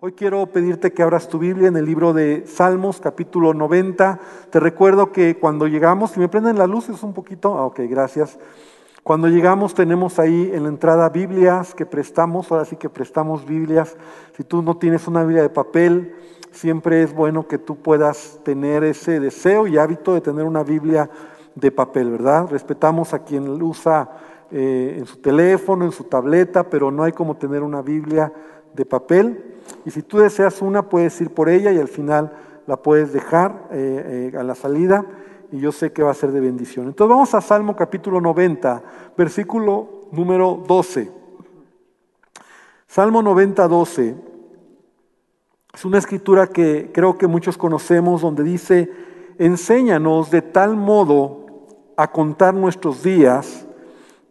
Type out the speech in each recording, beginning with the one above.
Hoy quiero pedirte que abras tu Biblia en el libro de Salmos, capítulo 90. Te recuerdo que cuando llegamos, si me prenden las luces un poquito, ah, ok, gracias. Cuando llegamos tenemos ahí en la entrada Biblias que prestamos, ahora sí que prestamos Biblias. Si tú no tienes una Biblia de papel, siempre es bueno que tú puedas tener ese deseo y hábito de tener una Biblia de papel, ¿verdad? Respetamos a quien usa eh, en su teléfono, en su tableta, pero no hay como tener una Biblia de papel. Y si tú deseas una, puedes ir por ella y al final la puedes dejar eh, eh, a la salida y yo sé que va a ser de bendición. Entonces vamos a Salmo capítulo 90, versículo número 12. Salmo 90, 12. Es una escritura que creo que muchos conocemos donde dice, enséñanos de tal modo a contar nuestros días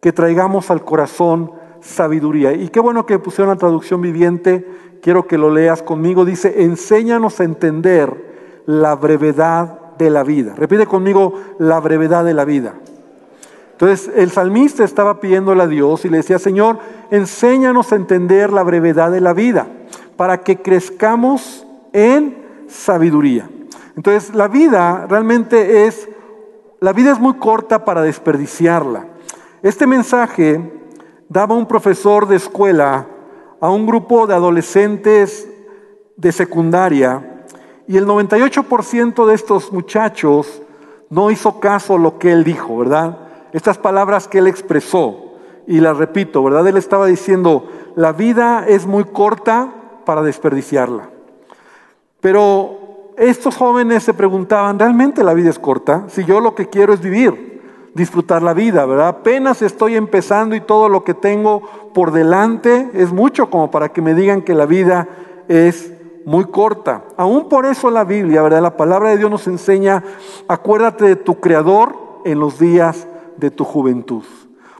que traigamos al corazón sabiduría. Y qué bueno que pusieron la traducción viviente quiero que lo leas conmigo, dice, enséñanos a entender la brevedad de la vida. Repite conmigo, la brevedad de la vida. Entonces el salmista estaba pidiéndole a Dios y le decía, Señor, enséñanos a entender la brevedad de la vida para que crezcamos en sabiduría. Entonces la vida realmente es, la vida es muy corta para desperdiciarla. Este mensaje daba un profesor de escuela a un grupo de adolescentes de secundaria y el 98% de estos muchachos no hizo caso a lo que él dijo, ¿verdad? Estas palabras que él expresó, y las repito, ¿verdad? Él estaba diciendo, la vida es muy corta para desperdiciarla. Pero estos jóvenes se preguntaban, ¿realmente la vida es corta? Si yo lo que quiero es vivir disfrutar la vida, ¿verdad? Apenas estoy empezando y todo lo que tengo por delante es mucho como para que me digan que la vida es muy corta. Aún por eso la Biblia, ¿verdad? La palabra de Dios nos enseña, acuérdate de tu Creador en los días de tu juventud.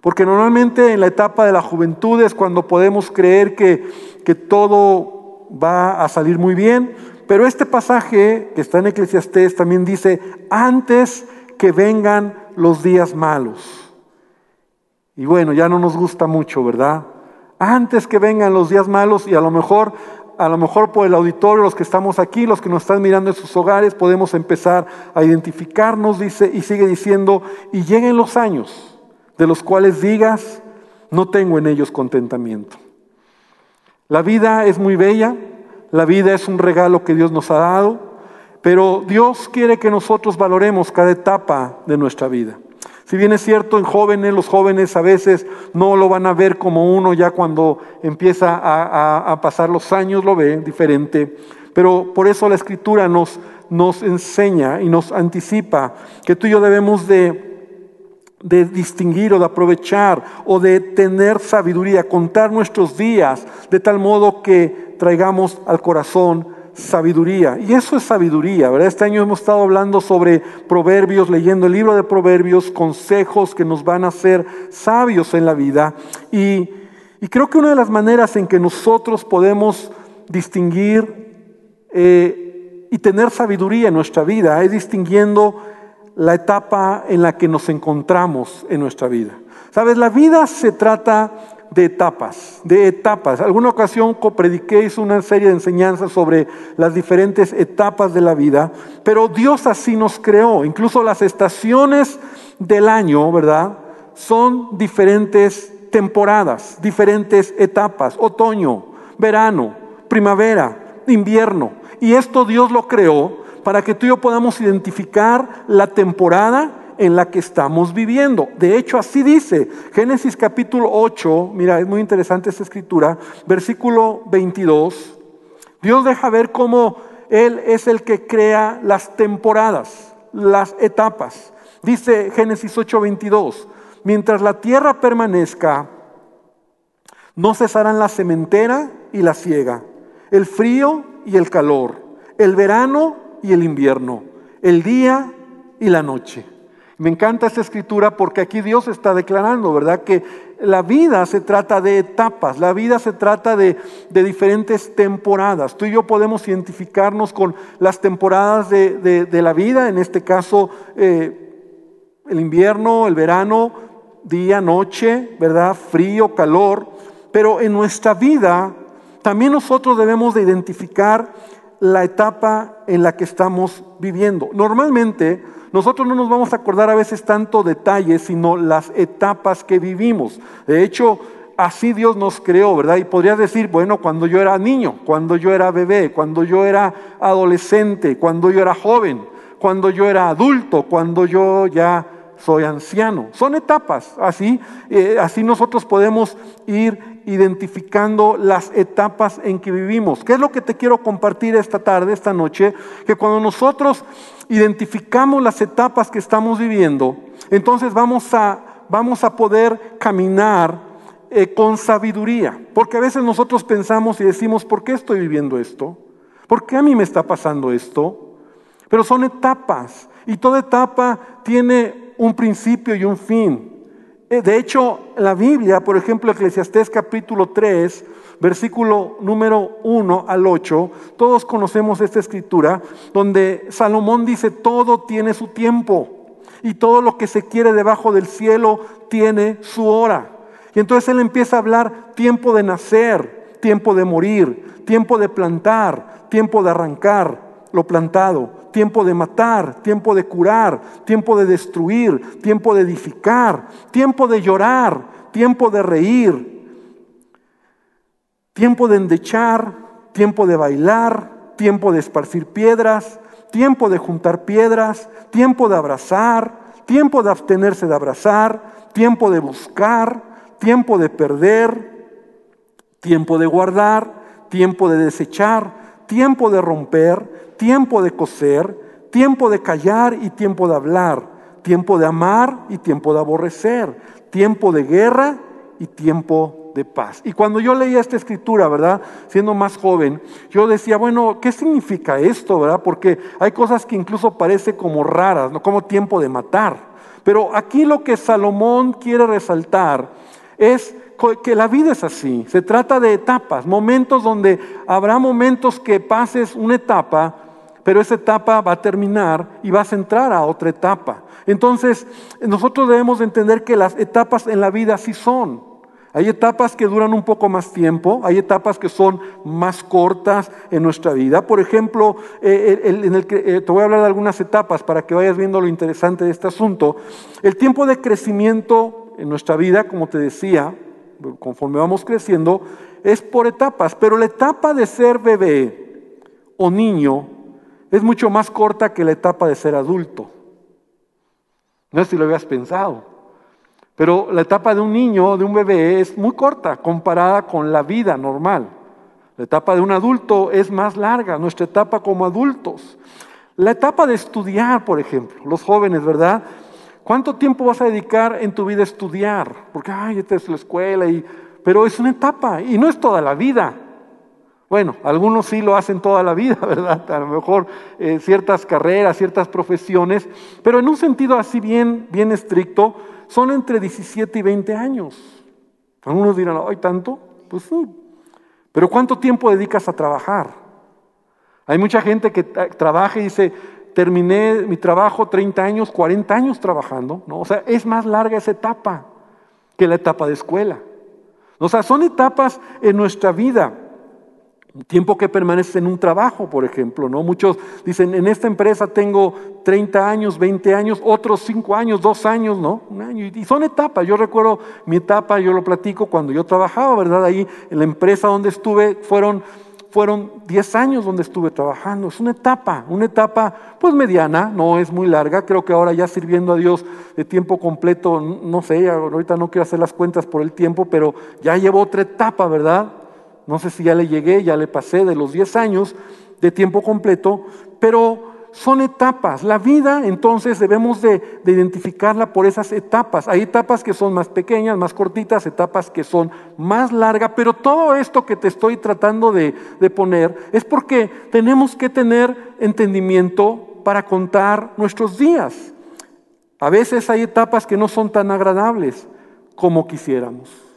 Porque normalmente en la etapa de la juventud es cuando podemos creer que, que todo va a salir muy bien, pero este pasaje que está en Eclesiastés también dice, antes que vengan los días malos. Y bueno, ya no nos gusta mucho, ¿verdad? Antes que vengan los días malos y a lo mejor a lo mejor por el auditorio, los que estamos aquí, los que nos están mirando en sus hogares, podemos empezar a identificarnos, dice, y sigue diciendo, y lleguen los años de los cuales digas, no tengo en ellos contentamiento. La vida es muy bella, la vida es un regalo que Dios nos ha dado, pero Dios quiere que nosotros valoremos cada etapa de nuestra vida. Si bien es cierto, en jóvenes, los jóvenes a veces no lo van a ver como uno ya cuando empieza a, pasar los años, lo ve diferente. Pero por eso la escritura nos, enseña y nos anticipa que tú y yo debemos de, de distinguir o de aprovechar o de tener sabiduría, contar nuestros días de tal modo que traigamos al corazón sabiduría. Y eso es sabiduría, ¿verdad? Este año hemos estado hablando sobre proverbios, leyendo el libro de proverbios, consejos que nos van a hacer sabios en la vida. Y, creo que una de las maneras en que nosotros podemos distinguir eh, y tener sabiduría en nuestra vida es distinguiendo la etapa en la que nos encontramos en nuestra vida. Sabes, la vida se trata de etapas, de etapas. Alguna ocasión prediqué, hice una serie de enseñanzas sobre las diferentes etapas de la vida, pero Dios así nos creó. Incluso las estaciones del año, ¿verdad? Son diferentes temporadas, diferentes etapas, otoño, verano, primavera, invierno. Y esto Dios lo creó para que tú y yo podamos identificar la temporada en la que estamos viviendo. De hecho, así dice Génesis capítulo 8, mira, es muy interesante esta escritura, versículo 22. Dios deja ver cómo Él es el que crea las temporadas, las etapas. Dice Génesis 8, 22, mientras la tierra permanezca, no cesarán la sementera y la siega, el frío y el calor, el verano y el invierno, el día y la noche. Me encanta esta escritura porque aquí Dios está declarando, ¿verdad? Que la vida se trata de etapas, la vida se trata de, diferentes temporadas. Tú y yo podemos identificarnos con las temporadas de, la vida, en este caso eh, el invierno, el verano, día, noche, ¿verdad? Frío, calor. Pero en nuestra vida también nosotros debemos de identificar la etapa en la que estamos viviendo. Normalmente nosotros no nos vamos a acordar a veces tanto detalles, sino las etapas que vivimos. De hecho, así Dios nos creó, ¿verdad? Y podrías decir, bueno, cuando yo era niño, cuando yo era bebé, cuando yo era adolescente, cuando yo era joven, cuando yo era adulto, cuando yo ya soy anciano. Son etapas, así, eh, así nosotros podemos ir identificando las etapas en que vivimos. ¿Qué es lo que te quiero compartir esta tarde, esta noche? Que cuando nosotros identificamos las etapas que estamos viviendo, entonces vamos a, vamos a poder caminar eh, con sabiduría. Porque a veces nosotros pensamos y decimos, ¿por qué estoy viviendo esto? ¿Por qué a mí me está pasando esto? Pero son etapas y toda etapa tiene un principio y un fin. Eh, de hecho, la Biblia, por ejemplo, Eclesiastés capítulo 3, versículo número 1 al 8, todos conocemos esta escritura, donde Salomón dice, todo tiene su tiempo y todo lo que se quiere debajo del cielo tiene su hora. Y entonces él empieza a hablar tiempo de nacer, tiempo de morir, tiempo de plantar, tiempo de arrancar lo plantado, tiempo de matar, tiempo de curar, tiempo de destruir, tiempo de edificar, tiempo de llorar, tiempo de reír, tiempo de endechar, tiempo de bailar, tiempo de esparcir piedras, tiempo de juntar piedras, tiempo de abrazar, tiempo de abstenerse de abrazar, tiempo de buscar, tiempo de perder, tiempo de guardar, tiempo de desechar, tiempo de romper, tiempo de coser, tiempo de callar y tiempo de hablar, tiempo de amar y tiempo de aborrecer, tiempo de guerra y tiempo de paz. Y cuando yo leía esta escritura, ¿verdad? Siendo más joven, yo decía, bueno, ¿qué significa esto, verdad? Porque hay cosas que incluso parece como raras, ¿no? Como tiempo de matar. Pero aquí lo que Salomón quiere resaltar es que la vida es así. Se trata de etapas, momentos donde habrá momentos que pases una etapa pero esa etapa va a terminar y vas a entrar a otra etapa. Entonces, nosotros debemos entender que las etapas en la vida sí son. Hay etapas que duran un poco más tiempo, hay etapas que son más cortas en nuestra vida. Por ejemplo, eh, en el, eh, te voy a hablar de algunas etapas para que vayas viendo lo interesante de este asunto. El tiempo de crecimiento en nuestra vida, como te decía, conforme vamos creciendo, es por etapas, pero la etapa de ser bebé o niño es mucho más corta que la etapa de ser adulto. No sé si lo habías pensado, pero la etapa de un niño, de un bebé, es muy corta comparada con la vida normal. La etapa de un adulto es más larga, nuestra etapa como adultos. La etapa de estudiar, por ejemplo, los jóvenes, ¿verdad? ¿Cuánto tiempo vas a dedicar en tu vida a estudiar? Porque, ay, esta es la escuela, y... pero es una etapa y no es toda la vida. Bueno, algunos sí lo hacen toda la vida, ¿verdad? A lo mejor eh, ciertas carreras, ciertas profesiones, pero en un sentido así bien, bien estricto, son entre 17 y 20 años. Algunos dirán, ¿hay tanto? Pues sí. Pero ¿cuánto tiempo dedicas a trabajar? Hay mucha gente que trabaja y dice, terminé mi trabajo 30 años, 40 años trabajando, ¿no? O sea, es más larga esa etapa que la etapa de escuela. O sea, son etapas en nuestra vida tiempo que permaneces en un trabajo, por ejemplo, ¿no? Muchos dicen, en esta empresa tengo 30 años, 20 años, otros 5 años, 2 años, ¿no? Un año. Y son etapas. Yo recuerdo mi etapa, yo lo platico cuando yo trabajaba, ¿verdad? Ahí en la empresa donde estuve fueron fueron 10 años donde estuve trabajando. Es una etapa, una etapa pues mediana, no es muy larga. Creo que ahora ya sirviendo a Dios de tiempo completo, no sé, ahorita no quiero hacer las cuentas por el tiempo, pero ya llevo otra etapa, ¿verdad? No sé si ya le llegué, ya le pasé de los 10 años de tiempo completo, pero son etapas. La vida entonces debemos de, identificarla por esas etapas. Hay etapas que son más pequeñas, más cortitas, etapas que son más largas, pero todo esto que te estoy tratando de, de poner es porque tenemos que tener entendimiento para contar nuestros días. A veces hay etapas que no son tan agradables como quisiéramos.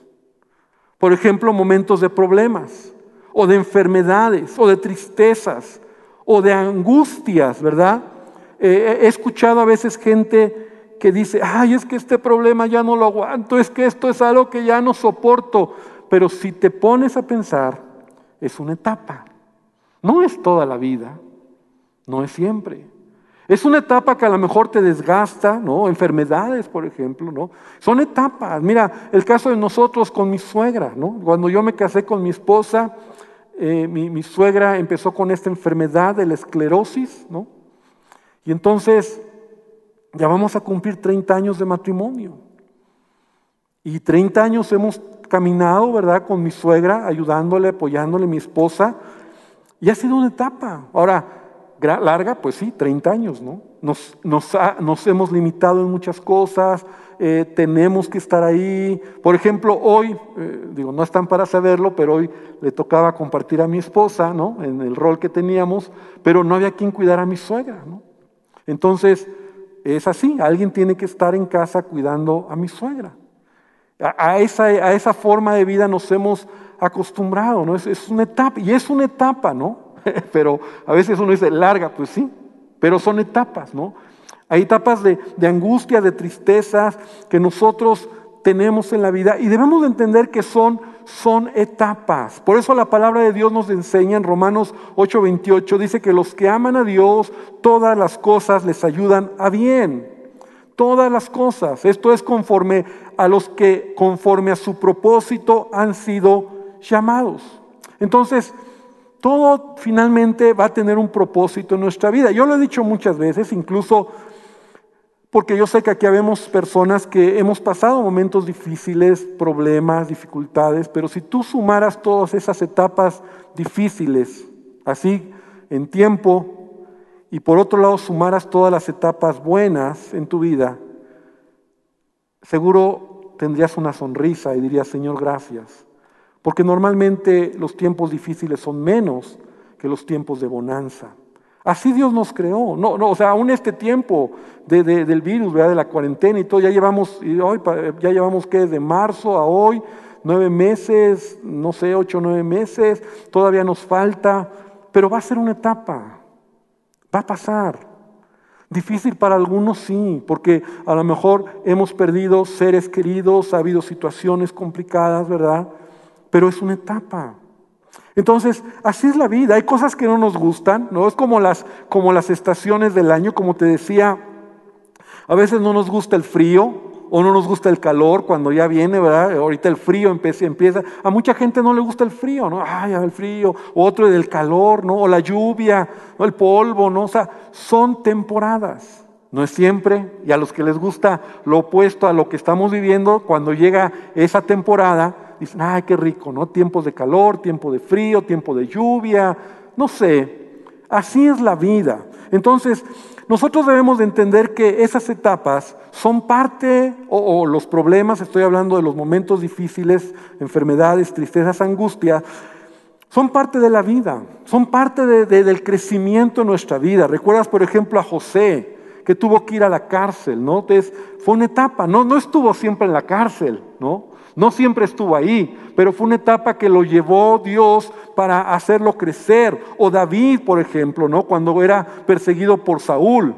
Por ejemplo, momentos de problemas o de enfermedades o de tristezas o de angustias, ¿verdad? Eh, he escuchado a veces gente que dice, ay, es que este problema ya no lo aguanto, es que esto es algo que ya no soporto. Pero si te pones a pensar es una etapa. No es toda la vida, no es siempre. Es una etapa que a lo mejor te desgasta, ¿no? Enfermedades, por ejemplo, ¿no? Son etapas. Mira, el caso de nosotros con mi suegra, ¿no? Cuando yo me casé con mi esposa, eh, mi, mi, suegra empezó con esta enfermedad de la esclerosis, ¿no? Y entonces ya vamos a cumplir 30 años de matrimonio. Y 30 años hemos caminado, ¿verdad? Con mi suegra, ayudándole, apoyándole, mi esposa. Y ha sido una etapa. Ahora, larga, pues sí, 30 años, ¿no? Nos, hemos limitado en muchas cosas, eh, tenemos que estar ahí. Por ejemplo, hoy, eh, digo, no están para saberlo, pero hoy le tocaba compartir a mi esposa, ¿no? En el rol que teníamos, pero no había quien cuidar a mi suegra, ¿no? Entonces, es así, alguien tiene que estar en casa cuidando a mi suegra. A, esa, a esa, forma de vida nos hemos acostumbrado, ¿no? Es una etapa, y es una etapa, ¿no? pero a veces uno dice, larga, pues sí, pero son etapas, ¿no? Hay etapas de, angustia, de tristezas que nosotros tenemos en la vida y debemos de entender que son, son etapas. Por eso la palabra de Dios nos enseña en Romanos 8:28, dice que los que aman a Dios, todas las cosas les ayudan a bien. Todas las cosas. Esto es conforme a los que conforme a su propósito han sido llamados. Entonces, todo finalmente va a tener un propósito en nuestra vida. Yo lo he dicho muchas veces, incluso porque yo sé que aquí habemos personas que hemos pasado momentos difíciles, problemas, dificultades, pero si tú sumaras todas esas etapas difíciles, así en tiempo, y por otro lado sumaras todas las etapas buenas en tu vida, seguro tendrías una sonrisa y dirías, Señor, gracias. Porque normalmente los tiempos difíciles son menos que los tiempos de bonanza. Así Dios nos creó. No, no, o sea, aún este tiempo del virus, de la cuarentena y todo, ya llevamos, hoy, ya llevamos que de marzo a hoy, nueve meses, no sé, ocho o nueve meses, todavía nos falta, pero va a ser una etapa, va a pasar. Difícil para algunos, sí, porque a lo mejor hemos perdido seres queridos, ha habido situaciones complicadas, ¿verdad? Pero es una etapa. Entonces, así es la vida. Hay cosas que no nos gustan, ¿no? Es como las, como las estaciones del año, como te decía, a veces no nos gusta el frío o no nos gusta el calor cuando ya viene, ¿verdad? Ahorita el frío empieza, empieza. A mucha gente no le gusta el frío, ¿no? Ay, el frío. O otro del calor, ¿no? O la lluvia, o el polvo, ¿no? O sea, son temporadas. No es siempre, y a los que les gusta lo opuesto a lo que estamos viviendo, cuando llega esa temporada, dicen, ay, qué rico, ¿no? Tiempos de calor, tiempo de frío, tiempo de lluvia, no sé. Así es la vida. Entonces, nosotros debemos de entender que esas etapas son parte, o, los problemas, estoy hablando de los momentos difíciles, enfermedades, tristezas, angustias, son parte de la vida, son parte del crecimiento en nuestra vida. ¿Recuerdas, por ejemplo, a José, que tuvo que ir a la cárcel, ¿no? Entonces, fue una etapa, no, no estuvo siempre en la cárcel, ¿no? No siempre estuvo ahí, pero fue una etapa que lo llevó Dios para hacerlo crecer. O David, por ejemplo, ¿no? Cuando era perseguido por Saúl.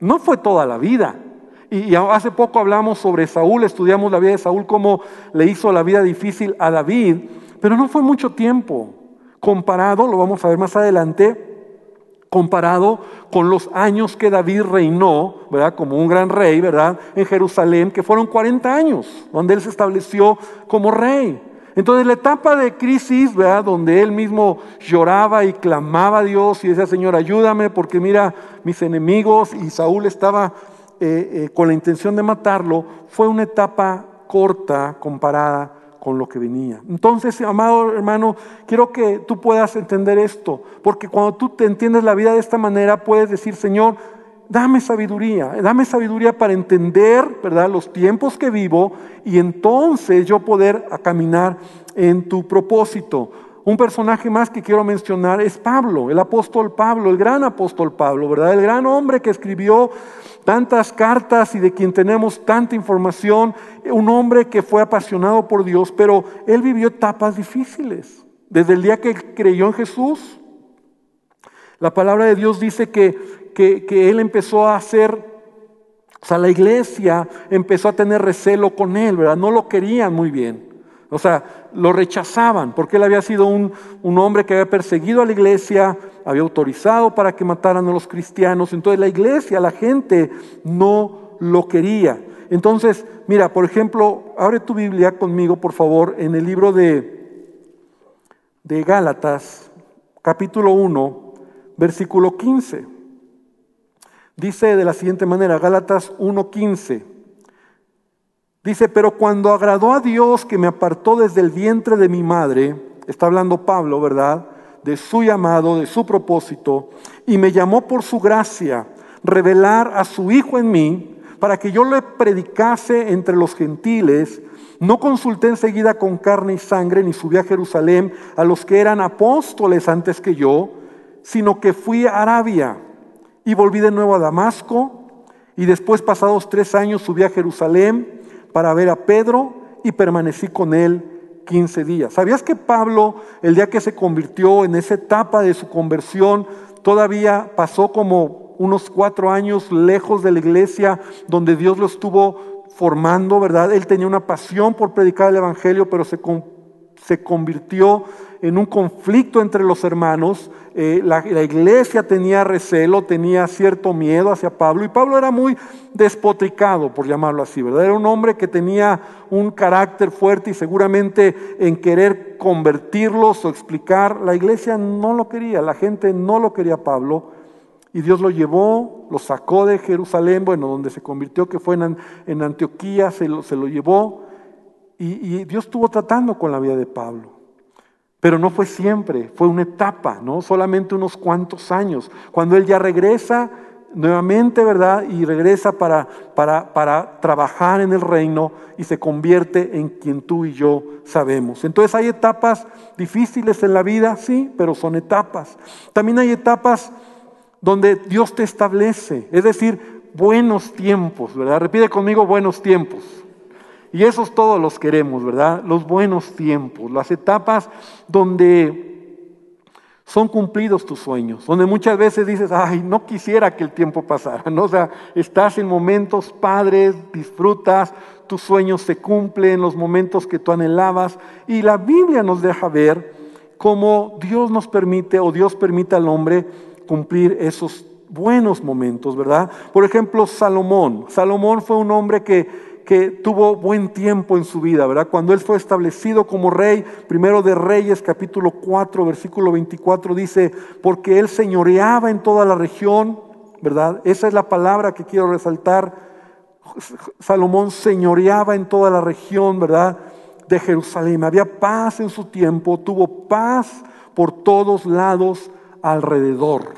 No fue toda la vida. Y hace poco hablamos sobre Saúl, estudiamos la vida de Saúl, cómo le hizo la vida difícil a David, pero no fue mucho tiempo. Comparado, lo vamos a ver más adelante, comparado con los años que David reinó, ¿verdad? Como un gran rey, ¿verdad? En Jerusalén, que fueron 40 años, donde él se estableció como rey. Entonces la etapa de crisis, ¿verdad? Donde él mismo lloraba y clamaba a Dios y decía, Señor, ayúdame porque mira mis enemigos y Saúl estaba eh, eh, con la intención de matarlo, fue una etapa corta comparada con lo que venía. Entonces, amado hermano, quiero que tú puedas entender esto, porque cuando tú te entiendes la vida de esta manera, puedes decir, Señor, dame sabiduría, dame sabiduría para entender, ¿verdad?, los tiempos que vivo y entonces yo poder caminar en tu propósito. Un personaje más que quiero mencionar es Pablo, el apóstol Pablo, el gran apóstol Pablo, ¿verdad? El gran hombre que escribió tantas cartas y de quien tenemos tanta información, un hombre que fue apasionado por Dios, pero él vivió etapas difíciles. Desde el día que creyó en Jesús, la palabra de Dios dice que, que, él empezó a hacer, o sea, la iglesia empezó a tener recelo con él, ¿verdad? No lo querían muy bien. O sea, lo rechazaban porque él había sido un, un, hombre que había perseguido a la iglesia, había autorizado para que mataran a los cristianos. Entonces la iglesia, la gente no lo quería. Entonces, mira, por ejemplo, abre tu Biblia conmigo, por favor, en el libro de, de Gálatas, capítulo 1, versículo 15. Dice de la siguiente manera, Gálatas 1.15. Dice, pero cuando agradó a Dios que me apartó desde el vientre de mi madre, está hablando Pablo, ¿verdad? De su llamado, de su propósito, y me llamó por su gracia, revelar a su Hijo en mí, para que yo le predicase entre los gentiles, no consulté enseguida con carne y sangre, ni subí a Jerusalén a los que eran apóstoles antes que yo, sino que fui a Arabia y volví de nuevo a Damasco y después pasados tres años subí a Jerusalén para ver a Pedro y permanecí con él 15 días. ¿Sabías que Pablo, el día que se convirtió en esa etapa de su conversión, todavía pasó como unos cuatro años lejos de la iglesia donde Dios lo estuvo formando, ¿verdad? Él tenía una pasión por predicar el Evangelio, pero se, se convirtió en un conflicto entre los hermanos. Eh, la, iglesia tenía recelo, tenía cierto miedo hacia Pablo y Pablo era muy despotricado, por llamarlo así, ¿verdad? Era un hombre que tenía un carácter fuerte y seguramente en querer convertirlos o explicar, la iglesia no lo quería, la gente no lo quería Pablo. Y Dios lo llevó, lo sacó de Jerusalén, bueno, donde se convirtió, que fue en, Antioquía, se lo, se lo llevó. Y, Dios estuvo tratando con la vida de Pablo. Pero no fue siempre, fue una etapa, ¿no? Solamente unos cuantos años. Cuando él ya regresa nuevamente, ¿verdad? Y regresa para, para, para trabajar en el reino y se convierte en quien tú y yo sabemos. Entonces hay etapas difíciles en la vida, sí, pero son etapas. También hay etapas donde Dios te establece, es decir, buenos tiempos, ¿verdad? Repite conmigo buenos tiempos. Y esos todos los queremos, ¿verdad? Los buenos tiempos, las etapas donde son cumplidos tus sueños, donde muchas veces dices, ay, no quisiera que el tiempo pasara, ¿no? O sea, estás en momentos padres, disfrutas, tus sueños se cumplen, los momentos que tú anhelabas, y la Biblia nos deja ver cómo Dios nos permite o Dios permite al hombre cumplir esos buenos momentos, ¿verdad? Por ejemplo, Salomón. Salomón fue un hombre que que tuvo buen tiempo en su vida, ¿verdad? Cuando él fue establecido como rey, primero de Reyes, capítulo 4, versículo 24, dice, porque él señoreaba en toda la región, ¿verdad? Esa es la palabra que quiero resaltar. Salomón señoreaba en toda la región, ¿verdad? De Jerusalén. Había paz en su tiempo, tuvo paz por todos lados alrededor.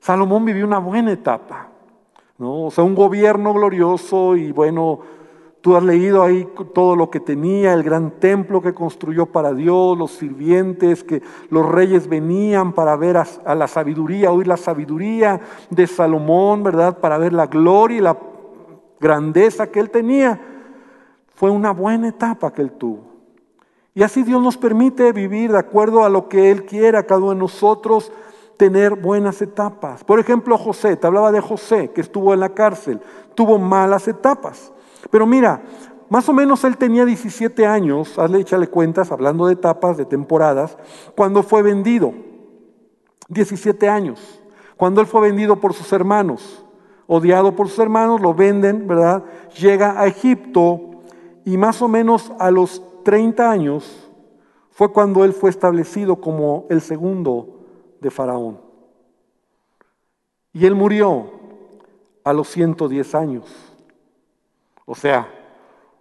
Salomón vivió una buena etapa. ¿No? O sea, un gobierno glorioso y bueno, tú has leído ahí todo lo que tenía, el gran templo que construyó para Dios, los sirvientes, que los reyes venían para ver a, la sabiduría, oír la sabiduría de Salomón, ¿verdad? Para ver la gloria y la grandeza que él tenía. Fue una buena etapa que él tuvo. Y así Dios nos permite vivir de acuerdo a lo que Él quiera, cada uno de nosotros tener buenas etapas. Por ejemplo, José, te hablaba de José, que estuvo en la cárcel, tuvo malas etapas. Pero mira, más o menos él tenía 17 años, hazle échale cuentas, hablando de etapas, de temporadas, cuando fue vendido. 17 años. Cuando él fue vendido por sus hermanos, odiado por sus hermanos, lo venden, ¿verdad? Llega a Egipto y más o menos a los 30 años fue cuando él fue establecido como el segundo de Faraón. Y él murió a los 110 años. O sea,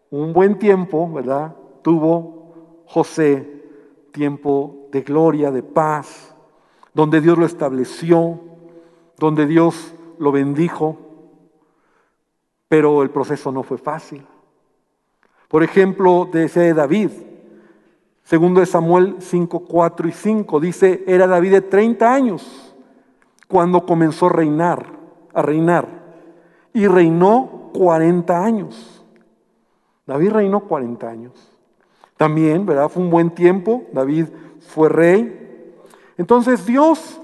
un buen tiempo, ¿verdad? Tuvo José tiempo de gloria, de paz, donde Dios lo estableció, donde Dios lo bendijo, pero el proceso no fue fácil. Por ejemplo, de David, Segundo de Samuel 5, 4 y 5 dice, era David de 30 años cuando comenzó a reinar, a reinar. Y reinó 40 años. David reinó 40 años. También, ¿verdad? Fue un buen tiempo. David fue rey. Entonces Dios,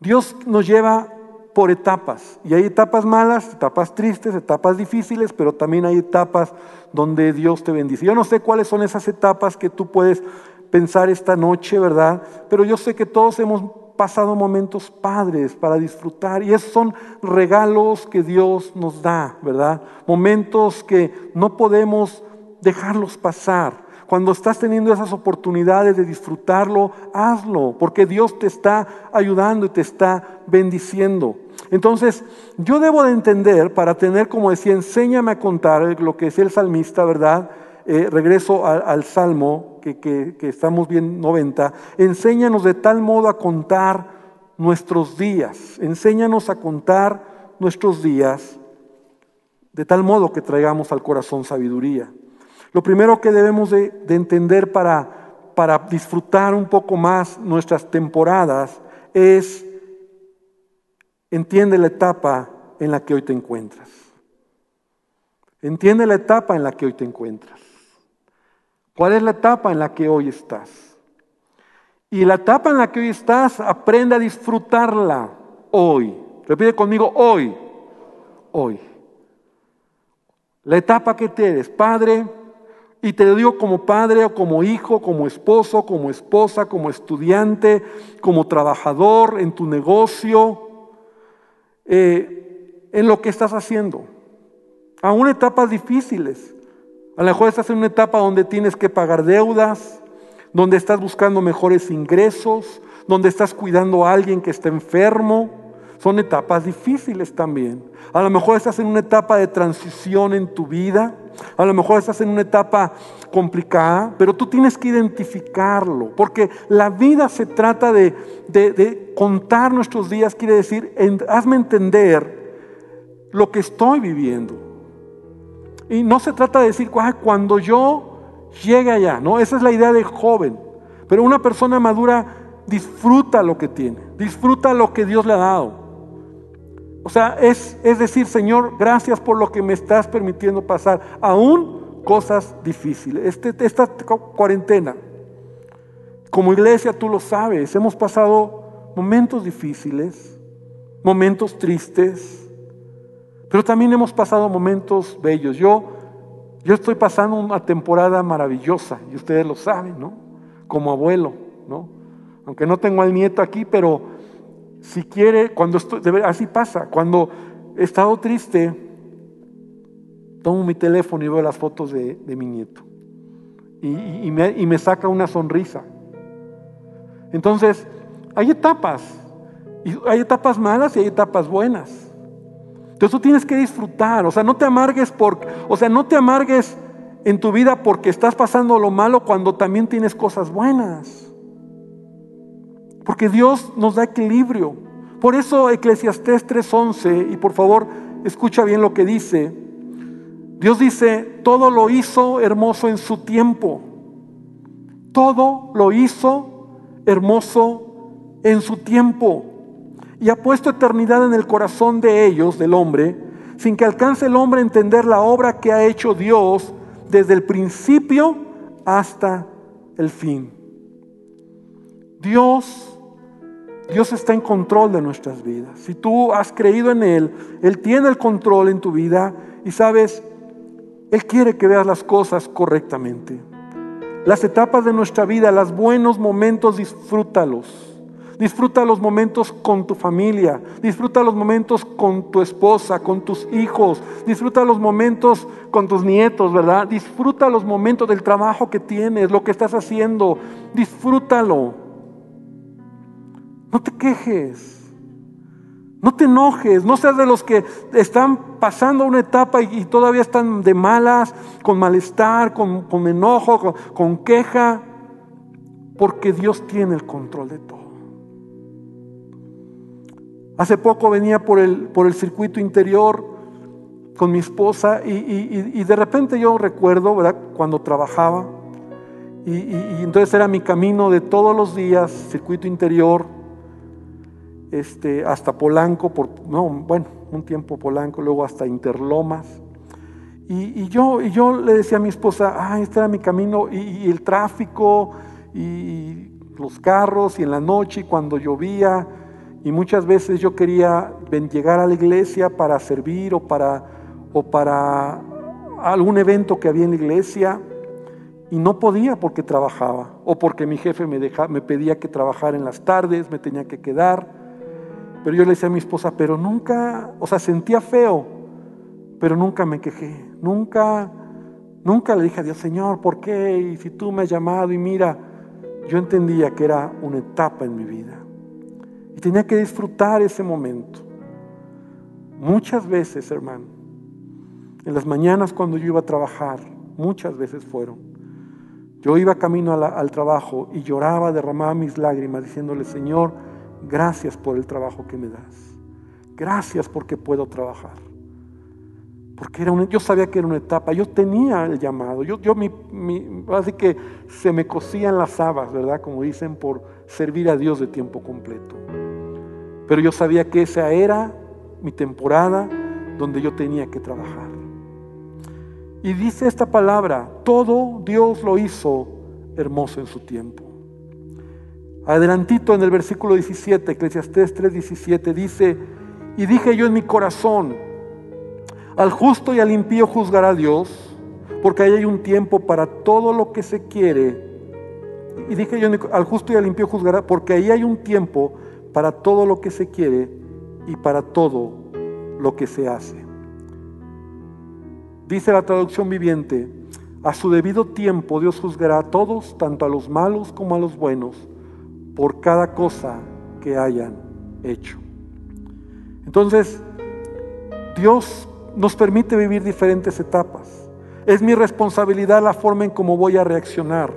Dios nos lleva por etapas. Y hay etapas malas, etapas tristes, etapas difíciles, pero también hay etapas donde Dios te bendice. Yo no sé cuáles son esas etapas que tú puedes pensar esta noche, ¿verdad? Pero yo sé que todos hemos pasado momentos padres para disfrutar y esos son regalos que Dios nos da, ¿verdad? Momentos que no podemos dejarlos pasar. Cuando estás teniendo esas oportunidades de disfrutarlo, hazlo, porque Dios te está ayudando y te está bendiciendo. Entonces, yo debo de entender, para tener, como decía, enséñame a contar lo que decía el salmista, ¿verdad? Eh, regreso al salmo que, que, que estamos bien 90, enséñanos de tal modo a contar nuestros días, enséñanos a contar nuestros días de tal modo que traigamos al corazón sabiduría. Lo primero que debemos de, entender para, para disfrutar un poco más nuestras temporadas es, entiende la etapa en la que hoy te encuentras. Entiende la etapa en la que hoy te encuentras. ¿Cuál es la etapa en la que hoy estás? Y la etapa en la que hoy estás, aprende a disfrutarla hoy. Repite conmigo, hoy. Hoy. La etapa que te eres, Padre, y te digo como padre o como hijo, como esposo, como esposa, como estudiante, como trabajador, en tu negocio, eh, en lo que estás haciendo. Aún etapas difíciles. A lo mejor estás en una etapa donde tienes que pagar deudas, donde estás buscando mejores ingresos, donde estás cuidando a alguien que está enfermo. Son etapas difíciles también. A lo mejor estás en una etapa de transición en tu vida. A lo mejor estás en una etapa complicada, pero tú tienes que identificarlo, porque la vida se trata de, contar nuestros días, quiere decir, hazme entender lo que estoy viviendo. Y no se trata de decir, cuando yo llegue allá, no, esa es la idea de joven, pero una persona madura disfruta lo que tiene, disfruta lo que Dios le ha dado. O sea, es, es decir, Señor, gracias por lo que me estás permitiendo pasar, aún cosas difíciles. Este, esta cuarentena, como iglesia tú lo sabes, hemos pasado momentos difíciles, momentos tristes, pero también hemos pasado momentos bellos. Yo, yo estoy pasando una temporada maravillosa, y ustedes lo saben, ¿no? Como abuelo, ¿no? Aunque no tengo al nieto aquí, pero si quiere, cuando estoy, así pasa, cuando he estado triste, tomo mi teléfono y veo las fotos de, mi nieto. Y, me, y me saca una sonrisa. Entonces, hay etapas. Y hay etapas malas y hay etapas buenas. Entonces tú tienes que disfrutar. O sea, no te amargues por, o sea, no te amargues en tu vida porque estás pasando lo malo cuando también tienes cosas buenas. Porque Dios nos da equilibrio. Por eso Eclesiastés 3:11, y por favor escucha bien lo que dice. Dios dice, todo lo hizo hermoso en su tiempo. Todo lo hizo hermoso en su tiempo. Y ha puesto eternidad en el corazón de ellos, del hombre, sin que alcance el hombre a entender la obra que ha hecho Dios desde el principio hasta el fin. Dios Dios está en control de nuestras vidas. Si tú has creído en Él, Él tiene el control en tu vida y sabes, Él quiere que veas las cosas correctamente. Las etapas de nuestra vida, los buenos momentos, disfrútalos. Disfruta los momentos con tu familia, disfruta los momentos con tu esposa, con tus hijos, disfruta los momentos con tus nietos, ¿verdad? Disfruta los momentos del trabajo que tienes, lo que estás haciendo, disfrútalo. No te quejes. No te enojes, no seas de los que están pasando una etapa y, todavía están de malas, con malestar, con, enojo, con, queja, porque Dios tiene el control de todo. Hace poco venía por el, por el circuito interior con mi esposa y, de repente yo recuerdo, ¿verdad? Cuando trabajaba y, y entonces era mi camino de todos los días, circuito interior, este, hasta Polanco, por, no, bueno, un tiempo Polanco, luego hasta Interlomas. Y, yo, y yo le decía a mi esposa, ah, este era mi camino, y, el tráfico, y los carros, y en la noche, y cuando llovía, y muchas veces yo quería llegar a la iglesia para servir o para, o para algún evento que había en la iglesia y no podía porque trabajaba o porque mi jefe me, me pedía que trabajara en las tardes, me tenía que quedar. Pero yo le decía a mi esposa, pero nunca, o sea, sentía feo, pero nunca me quejé, nunca, nunca le dije a Dios, Señor, ¿por qué? Y si tú me has llamado y mira, yo entendía que era una etapa en mi vida y tenía que disfrutar ese momento. Muchas veces, hermano, en las mañanas cuando yo iba a trabajar, muchas veces fueron, yo iba camino al trabajo y lloraba, derramaba mis lágrimas diciéndole, Señor, gracias por el trabajo que me das. Gracias porque puedo trabajar. Porque era yo sabía que era una etapa, yo tenía el llamado, yo, yo mi, así que se me cosían las habas, ¿verdad? Como dicen, por servir a Dios de tiempo completo. Pero yo sabía que esa era mi temporada donde yo tenía que trabajar. Y dice esta palabra, todo Dios lo hizo hermoso en su tiempo. Adelantito en el versículo 17, Eclesiastés 3:17 dice, y dije yo en mi corazón, al justo y al impío juzgará Dios, porque ahí hay un tiempo para todo lo que se quiere. Y dije yo, al justo y al impío juzgará, porque ahí hay un tiempo para todo lo que se quiere y para todo lo que se hace. Dice la traducción viviente, a su debido tiempo Dios juzgará a todos, tanto a los malos como a los buenos, por cada cosa que hayan hecho. Entonces, Dios nos permite vivir diferentes etapas. Es mi responsabilidad la forma en cómo voy a reaccionar.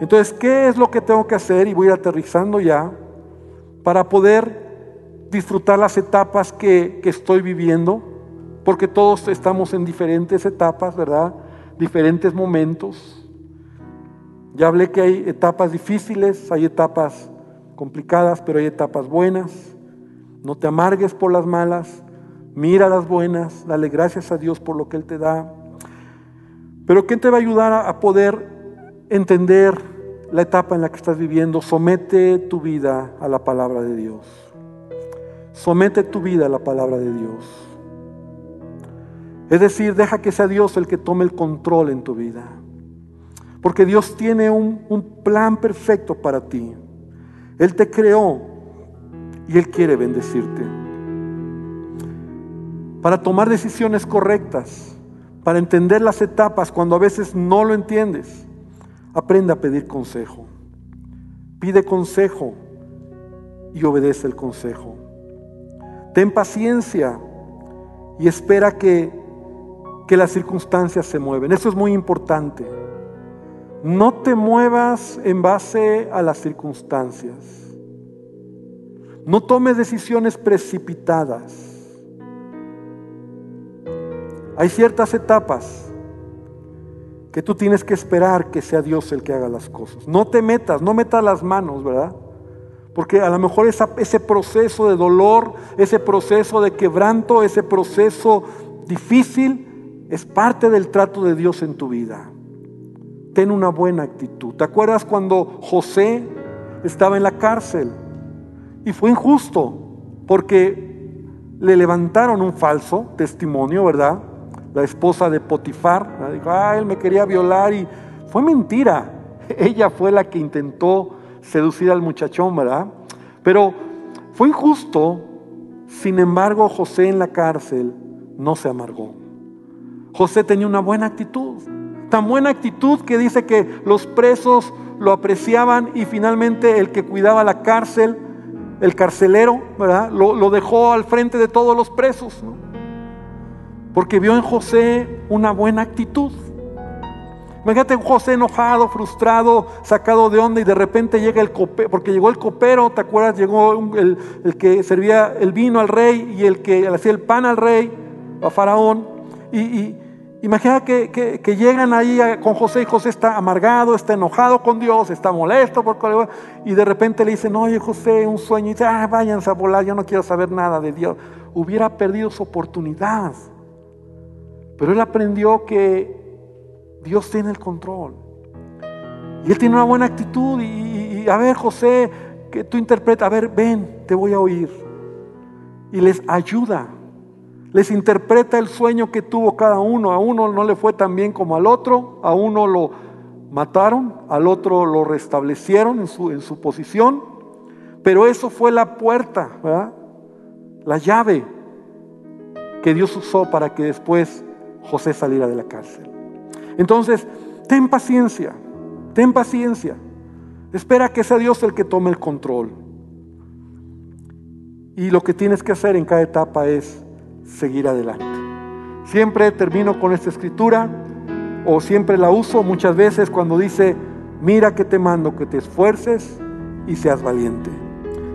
Entonces, ¿qué es lo que tengo que hacer? Y voy a ir aterrizando ya para poder disfrutar las etapas que, que estoy viviendo, porque todos estamos en diferentes etapas, ¿verdad? Diferentes momentos. Ya hablé que hay etapas difíciles, hay etapas complicadas, pero hay etapas buenas. No te amargues por las malas, mira las buenas, dale gracias a Dios por lo que Él te da. Pero ¿qué te va a ayudar a poder entender la etapa en la que estás viviendo? Somete tu vida a la palabra de Dios. Somete tu vida a la palabra de Dios. Es decir, deja que sea Dios el que tome el control en tu vida. Porque Dios tiene un, plan perfecto para ti. Él te creó y Él quiere bendecirte para tomar decisiones correctas, para entender las etapas cuando a veces no lo entiendes. Aprende a pedir consejo. Pide consejo y obedece el consejo. Ten paciencia y espera que, que las circunstancias se mueven. Eso es muy importante. No te muevas en base a las circunstancias. No tomes decisiones precipitadas. Hay ciertas etapas que tú tienes que esperar que sea Dios el que haga las cosas. No te metas, no metas las manos, ¿verdad? Porque a lo mejor ese proceso de dolor, ese proceso de quebranto, ese proceso difícil, es parte del trato de Dios en tu vida. Ten una buena actitud. ¿Te acuerdas cuando José estaba en la cárcel? Y fue injusto, porque le levantaron un falso testimonio, ¿verdad? la esposa de Potifar. Dijo, ah, él me quería violar y fue mentira. Ella fue la que intentó seducir al muchachón, ¿verdad? Pero fue injusto. Sin embargo, José en la cárcel no se amargó. José tenía una buena actitud. Tan buena actitud que dice que los presos lo apreciaban y finalmente el que cuidaba la cárcel, el carcelero, ¿verdad? Lo, dejó al frente de todos los presos. ¿no? porque vio en José una buena actitud. Imagínate un José enojado, frustrado, sacado de onda y de repente llega el copero, porque llegó el copero, ¿te acuerdas? Llegó el, que servía el vino al rey y el que hacía el pan al rey, a Faraón. Y, imagina que, llegan ahí con José y José está amargado, está enojado con Dios, está molesto por y de repente le dicen, oye José, un sueño, y dice, ah, váyanse a volar, yo no quiero saber nada de Dios. Hubiera perdido su oportunidad. Pero él aprendió que Dios tiene el control. Y él tiene una buena actitud. Y, a ver, José, que tú interpretas, a ver, ven, te voy a oír. y les ayuda. Les interpreta el sueño que tuvo cada uno. A uno no le fue tan bien como al otro, a uno lo mataron, al otro lo restablecieron en su, en su posición, pero eso fue la puerta, la llave que Dios usó para que después José saliera de la cárcel. Entonces, ten paciencia, ten paciencia. Espera que sea Dios el que tome el control. Y lo que tienes que hacer en cada etapa es seguir adelante. Siempre termino con esta escritura o siempre la uso muchas veces cuando dice, mira que te mando que te esfuerces y seas valiente.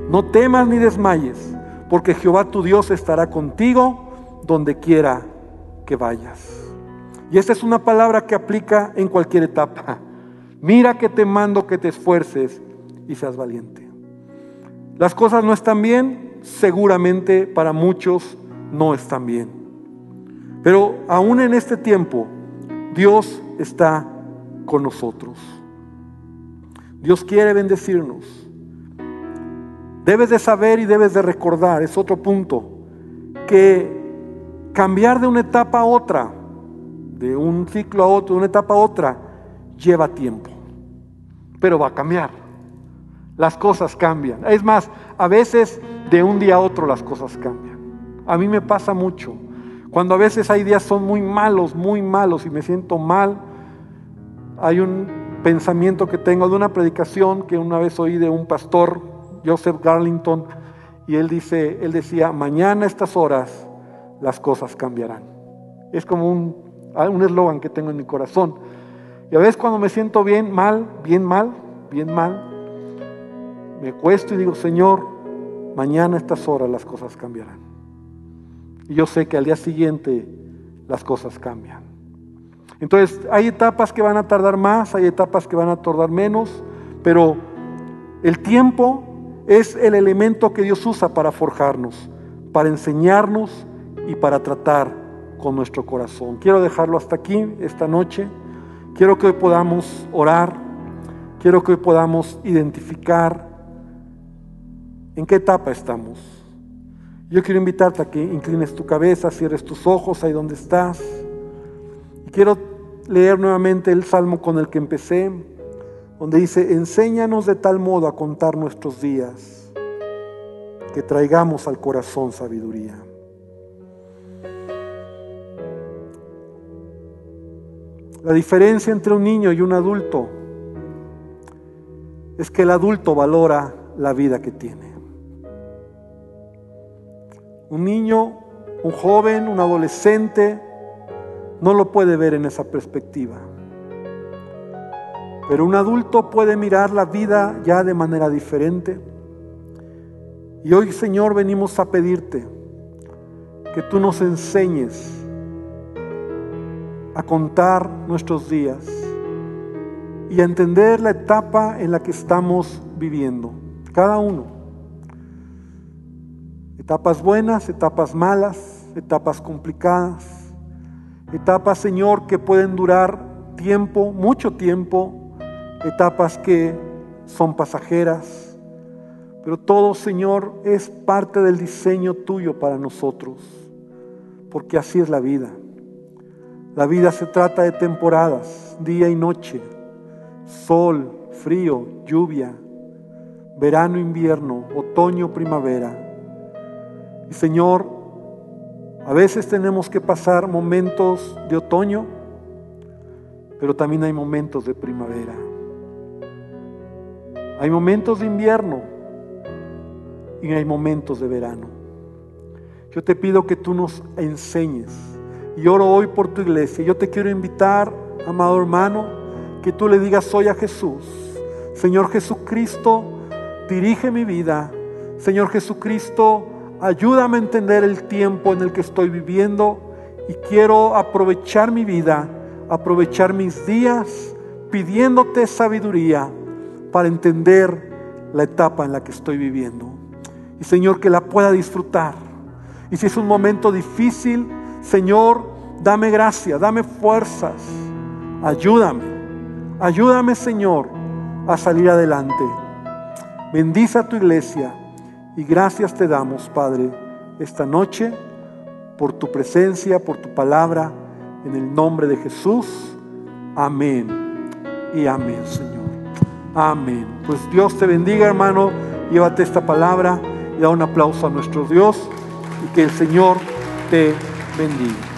No temas ni desmayes, porque Jehová tu Dios estará contigo donde quiera que vayas. Y esta es una palabra que aplica en cualquier etapa. Mira que te mando que te esfuerces y seas valiente. Las cosas no están bien, seguramente para muchos no están bien. Pero aún en este tiempo, Dios está con nosotros. Dios quiere bendecirnos. Debes de saber y debes de recordar, es otro punto, que cambiar de una etapa a otra, de un ciclo a otro, de una etapa a otra, lleva tiempo. Pero va a cambiar. Las cosas cambian. Es más, a veces de un día a otro las cosas cambian. A mí me pasa mucho. Cuando a veces hay días son muy malos, muy malos y me siento mal, hay un pensamiento que tengo de una predicación que una vez oí de un pastor, Joseph Garlington, y él dice, él decía, mañana a estas horas las cosas cambiarán. Es como un un eslogan que tengo en mi corazón. Y a veces cuando me siento bien, mal, bien mal, bien mal, me cuesto y digo, Señor, mañana a estas horas las cosas cambiarán. Y yo sé que al día siguiente las cosas cambian. Entonces, hay etapas que van a tardar más, hay etapas que van a tardar menos, pero el tiempo es el elemento que Dios usa para forjarnos, para enseñarnos y para tratar con nuestro corazón. Quiero dejarlo hasta aquí esta noche. Quiero que hoy podamos orar. Quiero que hoy podamos identificar en qué etapa estamos. Yo quiero invitarte a que inclines tu cabeza, cierres tus ojos ahí donde estás. Y quiero leer nuevamente el salmo con el que empecé, donde dice, enséñanos de tal modo a contar nuestros días, que traigamos al corazón sabiduría. La diferencia entre un niño y un adulto es que el adulto valora la vida que tiene. Un niño, un joven, un adolescente, no lo puede ver en esa perspectiva. Pero un adulto puede mirar la vida ya de manera diferente. Y hoy, Señor, venimos a pedirte que tú nos enseñes a contar nuestros días y a entender la etapa en la que estamos viviendo, cada uno. Etapas buenas, etapas malas, etapas complicadas, etapas, Señor, que pueden durar tiempo, mucho tiempo, etapas que son pasajeras, pero todo, Señor, es parte del diseño tuyo para nosotros, porque así es la vida. La vida se trata de temporadas, día y noche, sol, frío, lluvia, verano, invierno, otoño, primavera. Y Señor, a veces tenemos que pasar momentos de otoño, pero también hay momentos de primavera. Hay momentos de invierno y hay momentos de verano. Yo te pido que tú nos enseñes y oro hoy por tu iglesia. Yo te quiero invitar, amado hermano, que tú le digas hoy a Jesús, Señor Jesucristo, dirige mi vida. Señor Jesucristo, ayúdame a entender el tiempo en el que estoy viviendo y quiero aprovechar mi vida, aprovechar mis días pidiéndote sabiduría para entender la etapa en la que estoy viviendo. Y Señor, que la pueda disfrutar. Y si es un momento difícil, Señor, dame gracia, dame fuerzas, ayúdame, ayúdame Señor a salir adelante. Bendice a tu iglesia y gracias te damos, Padre, esta noche por tu presencia, por tu palabra, en el nombre de Jesús. Amén y amén, Señor. Amén. Pues Dios te bendiga, hermano. Llévate esta palabra y da un aplauso a nuestro Dios y que el Señor te bendiga.